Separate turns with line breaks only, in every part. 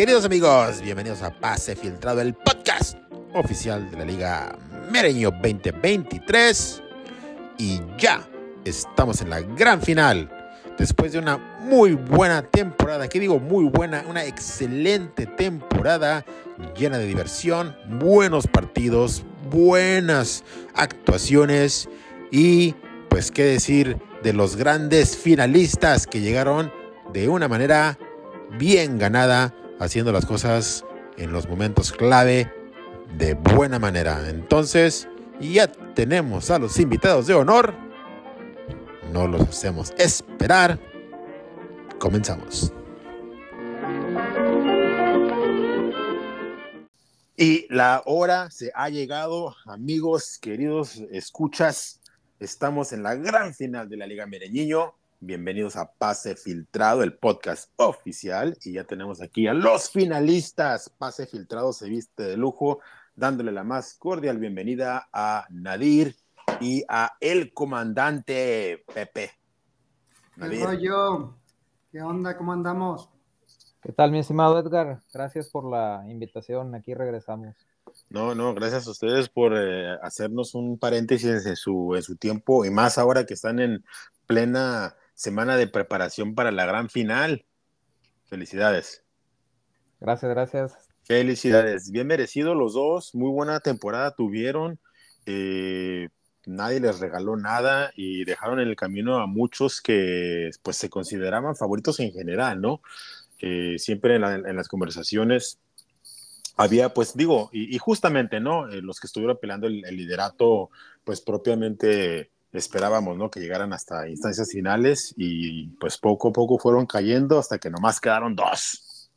Queridos amigos, bienvenidos a Pase Filtrado, el podcast oficial de la Liga Mereño 2023. Y ya estamos en la gran final. Después de una muy buena temporada, ¿qué digo muy buena? Una excelente temporada llena de diversión, buenos partidos, buenas actuaciones y pues qué decir de los grandes finalistas que llegaron de una manera bien ganada, haciendo las cosas en los momentos clave de buena manera. Entonces, ya tenemos a los invitados de honor. No los hacemos esperar. Comenzamos. Y la hora se ha llegado, amigos, queridos escuchas. Estamos en la gran final de la Liga Mereñiño. Bienvenidos a Pase Filtrado, el podcast oficial. Y ya tenemos aquí a los finalistas. Pase Filtrado se viste de lujo, dándole la más cordial bienvenida a Nadir y a el comandante Pepe.
Nadir. ¿Qué yo? ¿Qué onda? ¿Cómo andamos?
¿Qué tal, mi estimado Edgar? Gracias por la invitación. Aquí regresamos.
No, no, gracias a ustedes por eh, hacernos un paréntesis en su, en su tiempo y más ahora que están en plena semana de preparación para la gran final. Felicidades.
Gracias, gracias.
Felicidades. Bien merecido los dos. Muy buena temporada tuvieron. Eh, nadie les regaló nada y dejaron en el camino a muchos que pues se consideraban favoritos en general, ¿no? Eh, siempre en, las conversaciones había, pues digo, y, justamente, ¿no? Eh, los que estuvieron peleando el, el liderato, pues propiamente esperábamos, ¿no? Que llegaran hasta instancias finales y pues poco a poco fueron cayendo hasta que nomás quedaron dos.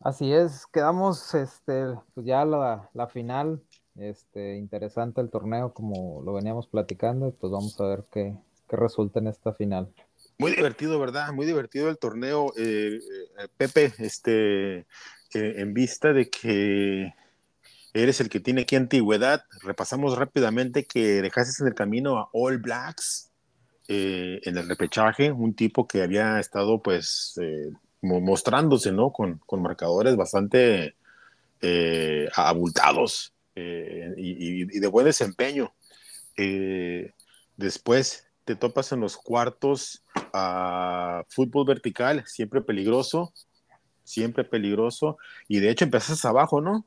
Así es, quedamos, este, pues ya la, la final, este, interesante el torneo como lo veníamos platicando y pues vamos a ver qué, qué resulta en esta final.
Muy divertido, ¿verdad? Muy divertido el torneo, eh, eh, Pepe, este, eh, en vista de que eres el que tiene aquí antigüedad. Repasamos rápidamente que dejaste en el camino a All Blacks eh, en el repechaje, un tipo que había estado pues eh, mostrándose, ¿no? Con, marcadores bastante eh, abultados y, de buen desempeño. después te topas en los cuartos a fútbol vertical, siempre peligroso, siempre peligroso, y de hecho empezaste abajo, ¿no?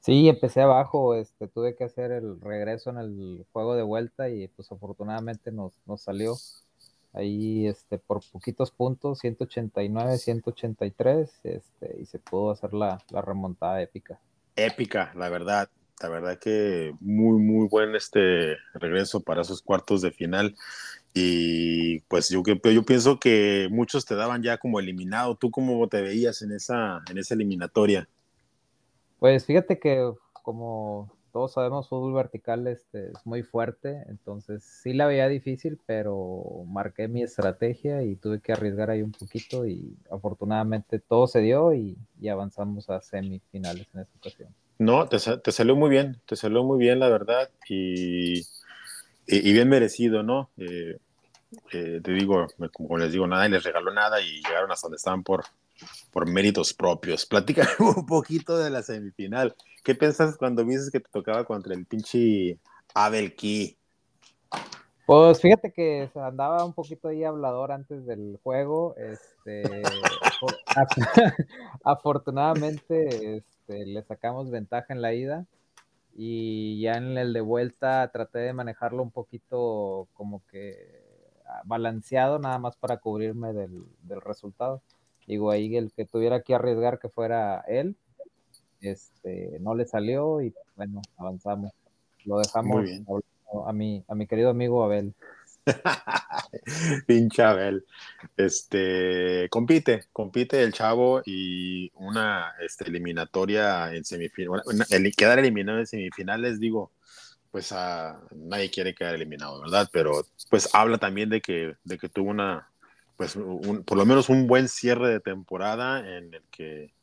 Sí, empecé abajo, este, tuve que hacer el regreso en el juego de vuelta y pues afortunadamente nos, nos salió ahí este, por poquitos puntos, 189, 183, este, y se pudo hacer la, la, remontada épica.
Épica, la verdad, la verdad que muy, muy buen este regreso para esos cuartos de final. Y pues yo, yo pienso que muchos te daban ya como eliminado. ¿Tú cómo te veías en esa, en esa eliminatoria?
Pues fíjate que como todos sabemos, fútbol vertical este, es muy fuerte, entonces sí la veía difícil, pero marqué mi estrategia y tuve que arriesgar ahí un poquito y afortunadamente todo se dio y, avanzamos a semifinales en esta ocasión.
No, te, salió muy bien, te salió muy bien la verdad y, y, bien merecido, ¿no? Eh, eh, te digo, como les digo, nada y les regaló nada y llegaron hasta donde estaban por, por méritos propios. Platícame un poquito de la semifinal. ¿Qué piensas cuando viste que te tocaba contra el pinche Abel Key?
Pues fíjate que andaba un poquito ahí hablador antes del juego. Este, afortunadamente este, le sacamos ventaja en la ida y ya en el de vuelta traté de manejarlo un poquito como que balanceado nada más para cubrirme del, del resultado. Digo, ahí el que tuviera que arriesgar que fuera él, este, no le salió y bueno, avanzamos. Lo dejamos a mi, a mi querido amigo Abel.
Pinche Abel. Este, compite, compite el chavo y una este, eliminatoria en semifinales, el quedar eliminado en semifinales, digo, pues a, nadie quiere quedar eliminado, ¿verdad? Pero pues habla también de que, de que tuvo una, pues por lo menos un buen cierre de temporada en el que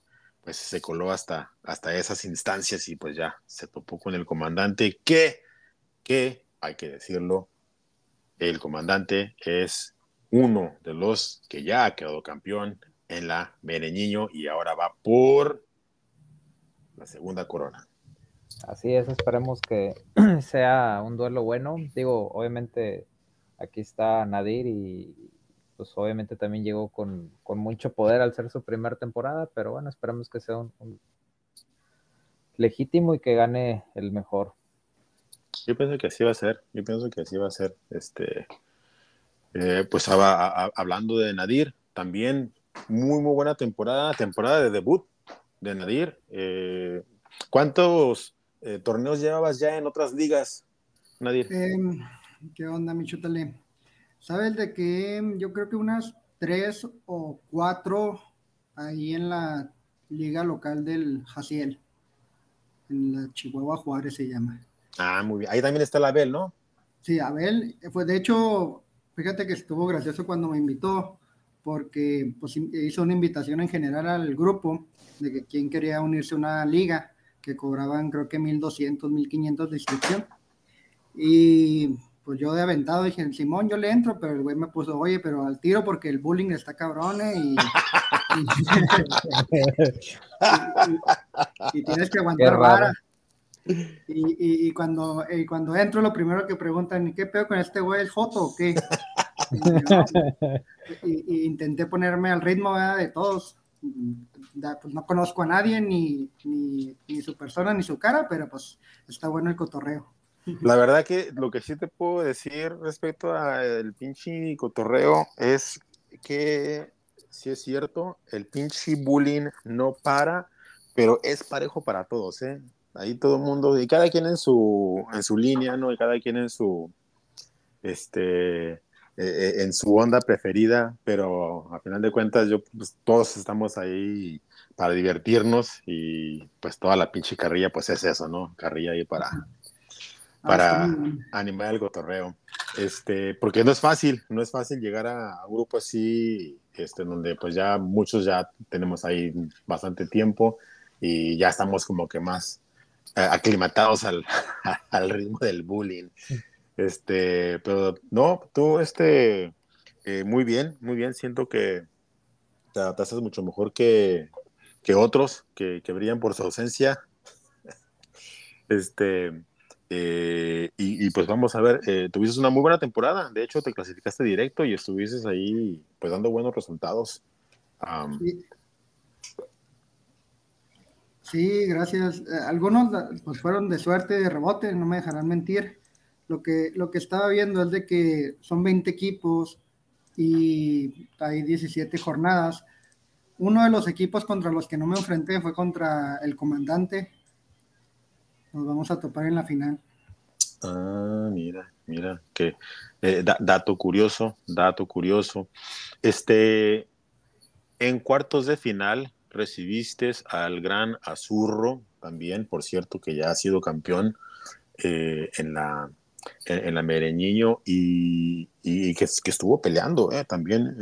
pues se coló hasta, hasta esas instancias y pues ya se topó con el comandante que, que hay que decirlo, el comandante es uno de los que ya ha quedado campeón en la Mereñiño y ahora va por la segunda corona.
Así es, esperemos que sea un duelo bueno. Digo, obviamente aquí está Nadir y pues obviamente también llegó con, mucho poder al ser su primera temporada, pero bueno, esperemos que sea un, legítimo y que gane el mejor.
Yo pienso que así va a ser, yo pienso que así va a ser. Este, eh, pues hablando de Nadir, también muy, muy buena temporada, temporada de debut de Nadir. Eh, ¿Cuántos eh, torneos llevabas ya en otras ligas, Nadir?
Em, ¿Qué onda, Michutale? Sabes de que yo creo que unas tres o cuatro ahí en la liga local del Jaciel, en la Chihuahua Juárez se llama.
Ah, muy bien. Ahí también está la Abel, ¿no?
Sí, Abel, fue de hecho, fíjate que estuvo gracioso cuando me invitó, porque pues, hizo una invitación en general al grupo de que quien quería unirse a una liga que cobraban creo que 1200, 1500 de inscripción. Y pues yo de aventado dije, Simón, yo le entro, pero el güey me puso, oye, pero al tiro porque el bullying está cabrón ¿eh? y, y, tienes que aguantar vara. Y, cuando, cuando entro, lo primero que preguntan, ¿qué pedo con este güey? ¿Es foto o qué? y, intenté ponerme al ritmo de todos. Pues no conozco a nadie, ni, ni, ni su persona, ni su cara, pero pues está bueno el cotorreo.
La verdad que lo que sí te puedo decir respecto al pinche cotorreo es que sí es cierto, el pinche bullying no para, pero es parejo para todos, ¿eh? Ahí todo el mundo, y cada quien en su, en su línea, ¿no? Y cada quien en su, este, eh, eh, en su onda preferida, pero a final de cuentas yo, pues, todos estamos ahí para divertirnos y pues toda la pinche carrilla pues es eso, ¿no? Carrilla ahí para, para animar el cotorreo. Este, porque no es fácil, no es fácil llegar a un grupo así, este, donde pues ya muchos ya tenemos ahí bastante tiempo y ya estamos como que más eh, aclimatados al, al, ritmo del bullying. Este, pero no, tú, este, eh, muy bien, muy bien, siento que te adaptas mucho mejor que, que otros que, que brillan por su ausencia. Este, eh, y, pues vamos a ver, eh, tuviste una muy buena temporada, de hecho te clasificaste directo y estuviste ahí pues dando buenos resultados.
sí. gracias. Eh, algunos pues fueron de suerte, de rebote, no me dejarán mentir. Lo que, lo que estaba viendo es de que son 20 equipos y hay 17 jornadas. Uno de los equipos contra los que no me enfrenté fue contra el comandante, nos vamos a topar en la final.
Ah, mira, mira, que eh, dato curioso, dato curioso. Este, en cuartos de final recibiste al gran Azurro, también, por cierto, que ya ha sido campeón eh, en la en, la Mereñiño y, que, estuvo peleando eh, también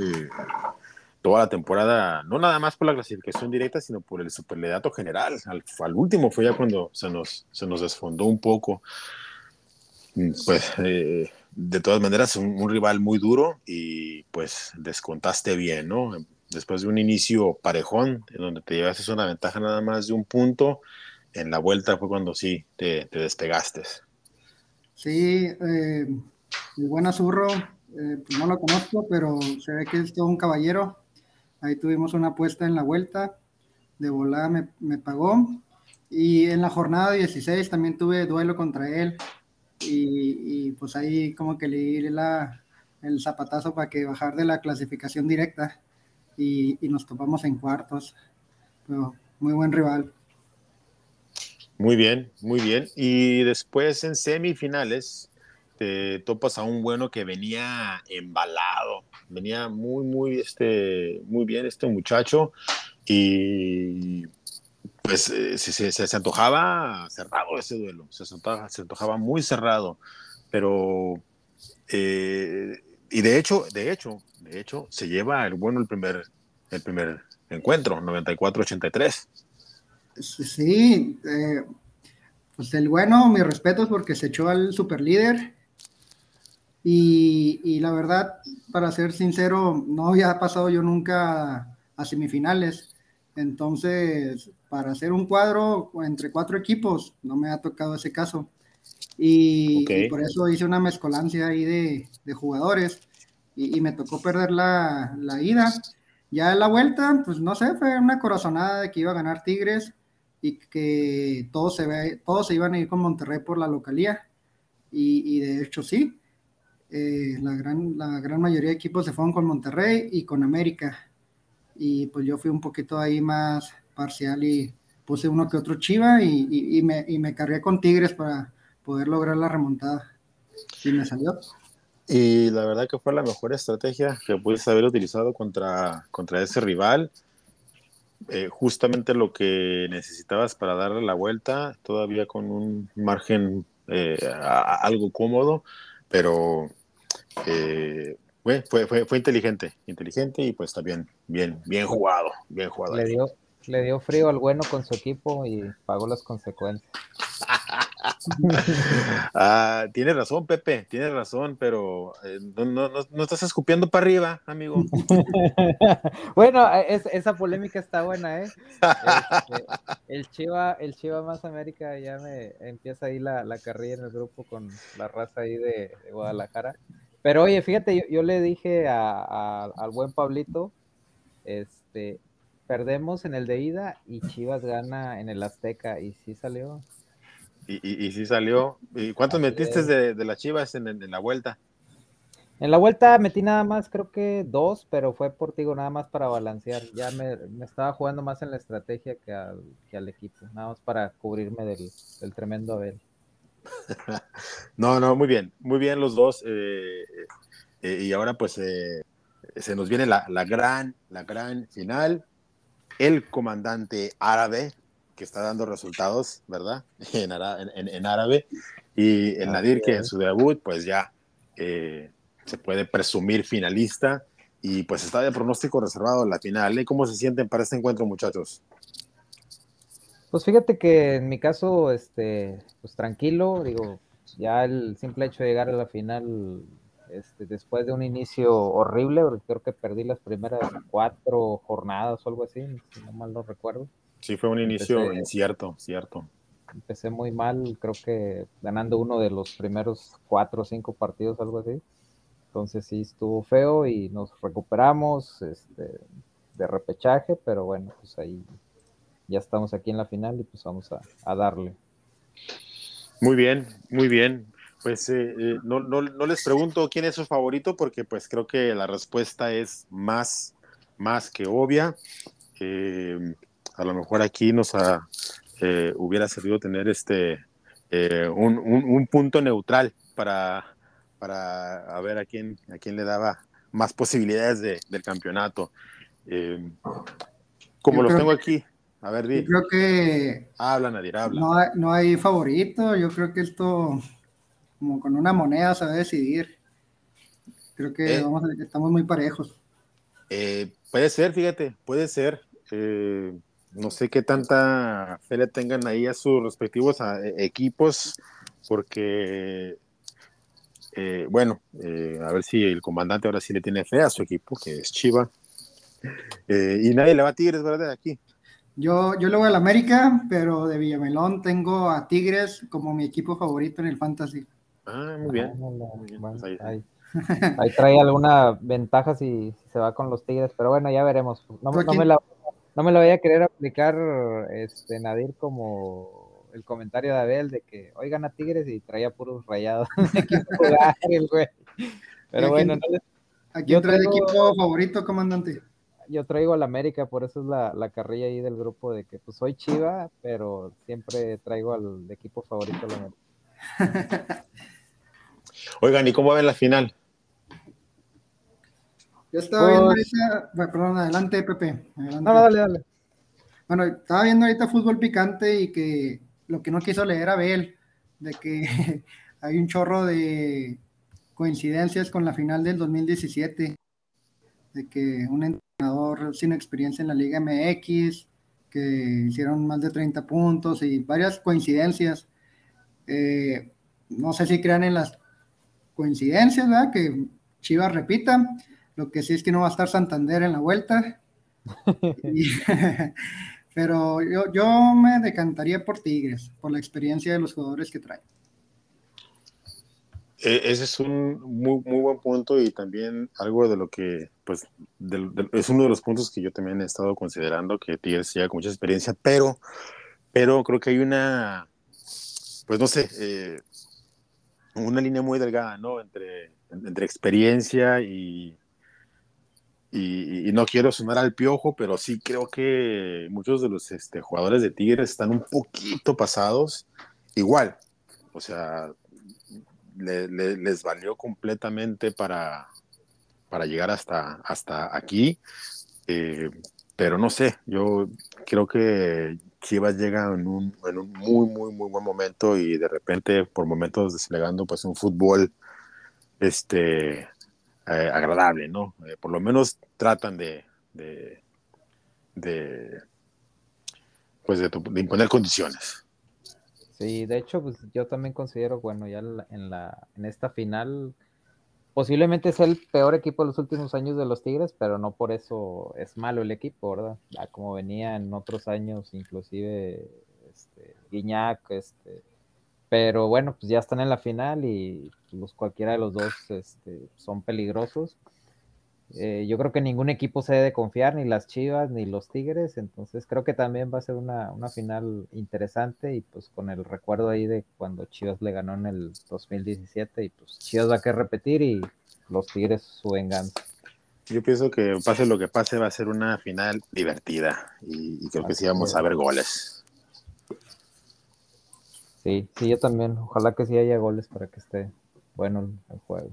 toda la temporada, no nada más por la clasificación directa, sino por el superledato general. Al, último fue ya cuando se nos, se nos desfondó un poco. Mm, pues eh, de todas maneras, un, rival muy duro y pues descontaste bien, ¿no? Después de un inicio parejón, en donde te llevaste una ventaja nada más de un punto, en la vuelta fue cuando sí te, despegaste.
Sí, eh, buen Azurro, eh, pues no lo conozco, pero se ve que es todo un caballero Ahí tuvimos una apuesta en la vuelta, de volada me, pagó. Y en la jornada 16 también tuve duelo contra él. Y, pues ahí como que le di la, el zapatazo para que bajar de la clasificación directa. Y, nos topamos en cuartos. Pero muy buen rival.
Muy bien, muy bien. Y después en semifinales te topas a un bueno que venía embalado, venía muy, muy, este, muy bien este muchacho y pues eh, se, se, antojaba cerrado ese duelo, se antojaba, se antojaba muy cerrado, pero eh, y de hecho, de hecho, de hecho, se lleva el bueno el primer, el primer encuentro, 94-83.
Sí, eh, pues el bueno, mi respeto es porque se echó al super líder y, la verdad, para ser sincero, no había pasado yo nunca a semifinales. Entonces, para hacer un cuadro entre cuatro equipos, no me ha tocado ese caso. Y, por eso hice una mezcolancia ahí de, de jugadores y, me tocó perder la, la, ida. Ya en la vuelta, pues no sé, fue una corazonada de que iba a ganar Tigres y que todos se, ve, todos se iban a ir con Monterrey por la localía. Y, y de hecho sí, eh, la, gran, la gran mayoría de equipos se fueron con Monterrey y con América. Y pues yo fui un poquito ahí más parcial y puse uno que otro Chiva y, y, me, y me cargué con Tigres para poder lograr la remontada. Y me salió.
Y la verdad que fue la mejor estrategia que pudiste haber utilizado contra, contra ese rival. Eh, justamente lo que necesitabas para darle la vuelta, todavía con un margen eh, algo cómodo, pero eh, fue, fue, fue, inteligente, inteligente y pues también bien, bien jugado, bien jugado.
Le dio, le dio frío al bueno con su equipo y pagó las consecuencias.
ah, tienes razón, Pepe, tienes razón, pero eh, no, no, no, estás escupiendo para arriba, amigo.
bueno, esa polémica está buena, ¿eh? Este, el, Chiva, el Chiva más América ya me empieza ahí la, la carrilla en el grupo con la raza ahí de, Guadalajara. Pero oye, fíjate, yo, le dije al buen Pablito, este, perdemos en el de ida y Chivas gana en el Azteca y sí salió.
Y, y, sí salió. ¿Y cuántos metiste de, de, las Chivas en, en, la vuelta?
En la vuelta metí nada más, creo que dos, pero fue por ti, nada más para balancear. Ya me, me, estaba jugando más en la estrategia que al, que al equipo, nada más para cubrirme del, del tremendo Abel.
no, no, muy bien, muy bien los dos. Eh, eh, y ahora pues eh, se nos viene la, la, gran, la gran final. El comandante árabe, que está dando resultados, ¿verdad? En, en, en árabe. Y el Nadir, que en su debut, pues ya se puede presumir finalista. Y pues está de pronóstico reservado la final. ¿Y cómo se sienten para este encuentro, muchachos?
Pues fíjate que en mi caso, este, pues tranquilo, digo, ya el simple hecho de llegar a la final, este, después de un inicio horrible, porque creo que perdí las primeras cuatro jornadas o algo así, si no mal no recuerdo.
Sí, fue un inicio incierto, cierto.
Empecé muy mal, creo que ganando uno de los primeros cuatro o cinco partidos, algo así. Entonces sí estuvo feo y nos recuperamos este, de repechaje, pero bueno, pues ahí ya estamos aquí en la final y pues vamos a, darle.
Muy bien, muy bien. Pues eh, eh, no, no, no, les pregunto quién es su favorito porque pues creo que la respuesta es más, más que obvia. Eh, a lo mejor aquí nos eh, hubiera servido tener este eh, un, punto neutral para, para ver a quién, a quién le daba más posibilidades del campeonato. Eh, como lo tengo aquí, a ver,
Yo creo que.
Habla, Nadir, habla.
No hay, no hay favorito. Yo creo que esto, como con una moneda, se va a decidir. Creo que estamos muy parejos.
puede ser, fíjate, puede ser no sé qué tanta fe le tengan ahí a sus respectivos eh, equipos, porque, eh, bueno, eh, a ver si el comandante ahora sí le tiene fe a su equipo, que es Chiva. y nadie le va a Tigres, ¿verdad? Aquí.
Yo, yo le voy al América, pero de Villamelón tengo a Tigres como mi equipo favorito en el Fantasy.
Ah, muy bien. Ah,
pues ahí. trae alguna ventaja si, se va con los Tigres, pero bueno, ya veremos. No, no me la no me lo voy a querer aplicar, este, Nadir, como el comentario de Abel de que oigan a Tigres y traía puros rayados.
Pero bueno, ¿a quién trae el equipo favorito, comandante?
Yo traigo al América, por eso es la, la, carrilla ahí del grupo de que pues soy Chiva, pero siempre traigo al equipo favorito América.
Oigan, ¿y cómo ven la final?
Yo estaba viendo pues ahorita, perdón, adelante, Pepe.
No, dale, dale.
Bueno, estaba viendo ahorita fútbol picante y que lo que no quiso leer a Bel, de que hay un chorro de coincidencias con la final del 2017, de que un entrenador sin experiencia en la Liga MX, que hicieron más de 30 puntos y varias coincidencias. Eh, no sé si crean en las coincidencias, ¿verdad? Que Chivas repita, lo que sí es que no va a estar Santander en la vuelta. pero yo, yo me decantaría por Tigres, por la experiencia de los jugadores que traen.
E, ese es un muy, muy buen punto y también algo de lo que, pues, es uno de los puntos que yo también he estado considerando, que Tigres llega con mucha experiencia, pero, pero creo que hay una, pues no sé, eh, una línea muy delgada, ¿no? Entre, entre experiencia y, y, no quiero sonar al piojo, pero sí creo que muchos de los este, jugadores de Tigres están un poquito pasados. Igual, o sea, les valió completamente para, para llegar hasta, hasta aquí. Eh, pero no sé, yo creo que Chivas llega en un, en un, muy, muy, muy buen momento y de repente por momentos desplegando pues un fútbol este, eh, agradable, ¿no? Eh, por lo menos tratan de, de, de pues de, de imponer condiciones.
Sí, de hecho, pues yo también considero, bueno, ya en, la, en esta final, posiblemente es el peor equipo de los últimos años de los Tigres, pero no por eso es malo el equipo, ¿verdad? como venía en otros años, inclusive este, Guiñac, este, pero bueno, pues ya están en la final y los, cualquiera de los dos este, son peligrosos. Eh, yo creo que ningún equipo se debe confiar, ni las Chivas, ni los Tigres, entonces creo que también va a ser una, final interesante y pues con el recuerdo ahí de cuando Chivas le ganó en el 2017 y pues Chivas va a querer repetir y los Tigres su venganza.
Yo pienso que pase lo que pase va a ser una final divertida y, creo que sí vamos a ver goles.
Sí, sí, yo también. Ojalá que sí haya goles para que esté bueno el juego.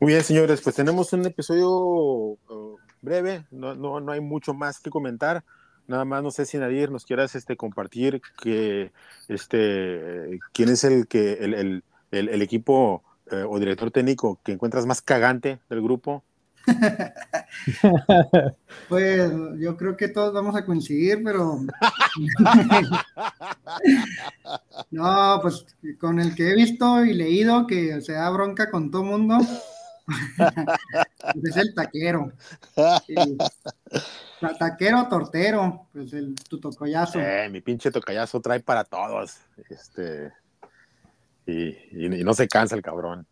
Muy bien, señores, pues tenemos un episodio uh, breve, no, no, no, hay mucho más que comentar. Nada más, no sé si Nadir nos quieras este, compartir que, este, quién es el, que, el, el, el, equipo eh, o director técnico que encuentras más cagante del grupo.
pues yo creo que todos vamos a coincidir, pero no, pues con el que he visto y leído que se da bronca con todo mundo, es el taquero. taquero tortero, pues el tu tocayazo.
Eh, mi pinche tocayazo trae para todos. Este, y, y, no se cansa el cabrón.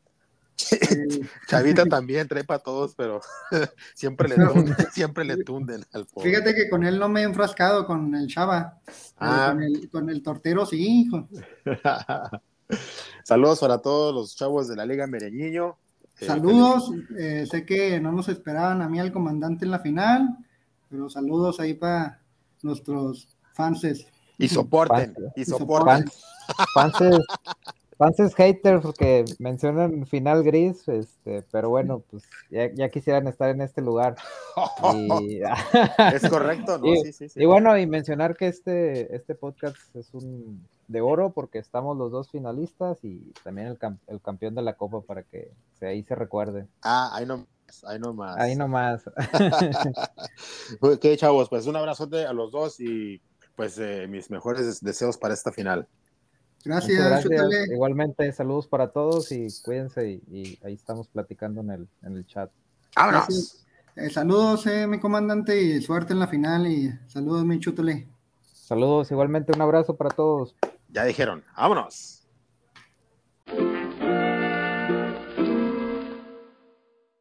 Chavita también trae para todos, pero siempre le tunden, siempre le tunden al
Fíjate que con él no me he enfrascado con el Chava. Ah. Con, el, con el tortero sí, hijo.
Saludos para todos los chavos de la Liga Mereñiño.
Eh, saludos, eh, sé que no nos esperaban a mí al comandante en la final, pero saludos ahí para nuestros fanses.
Y soporten, y soporten.
Fanses, fanses haters porque mencionan final gris, este, pero bueno, pues ya, quisieran estar en este lugar.
es correcto, ¿no?
sí, sí, sí. Y bueno, y mencionar que este, este podcast es un de oro porque estamos los dos finalistas y también el, el campeón de la copa para que se, ahí se recuerde.
Ah, ahí no ahí nomás.
Ahí nomás.
ok, chavos, pues un abrazote a los dos y pues eh, mis mejores deseos para esta final.
Gracias,
Igualmente, saludos para todos y cuídense y, ahí estamos platicando en el, en el chat.
¡Vámonos!
Eh, saludos, eh, mi comandante, y suerte en la final y saludos, mi chútale.
Saludos, igualmente un abrazo para todos.
Ya dijeron, vámonos.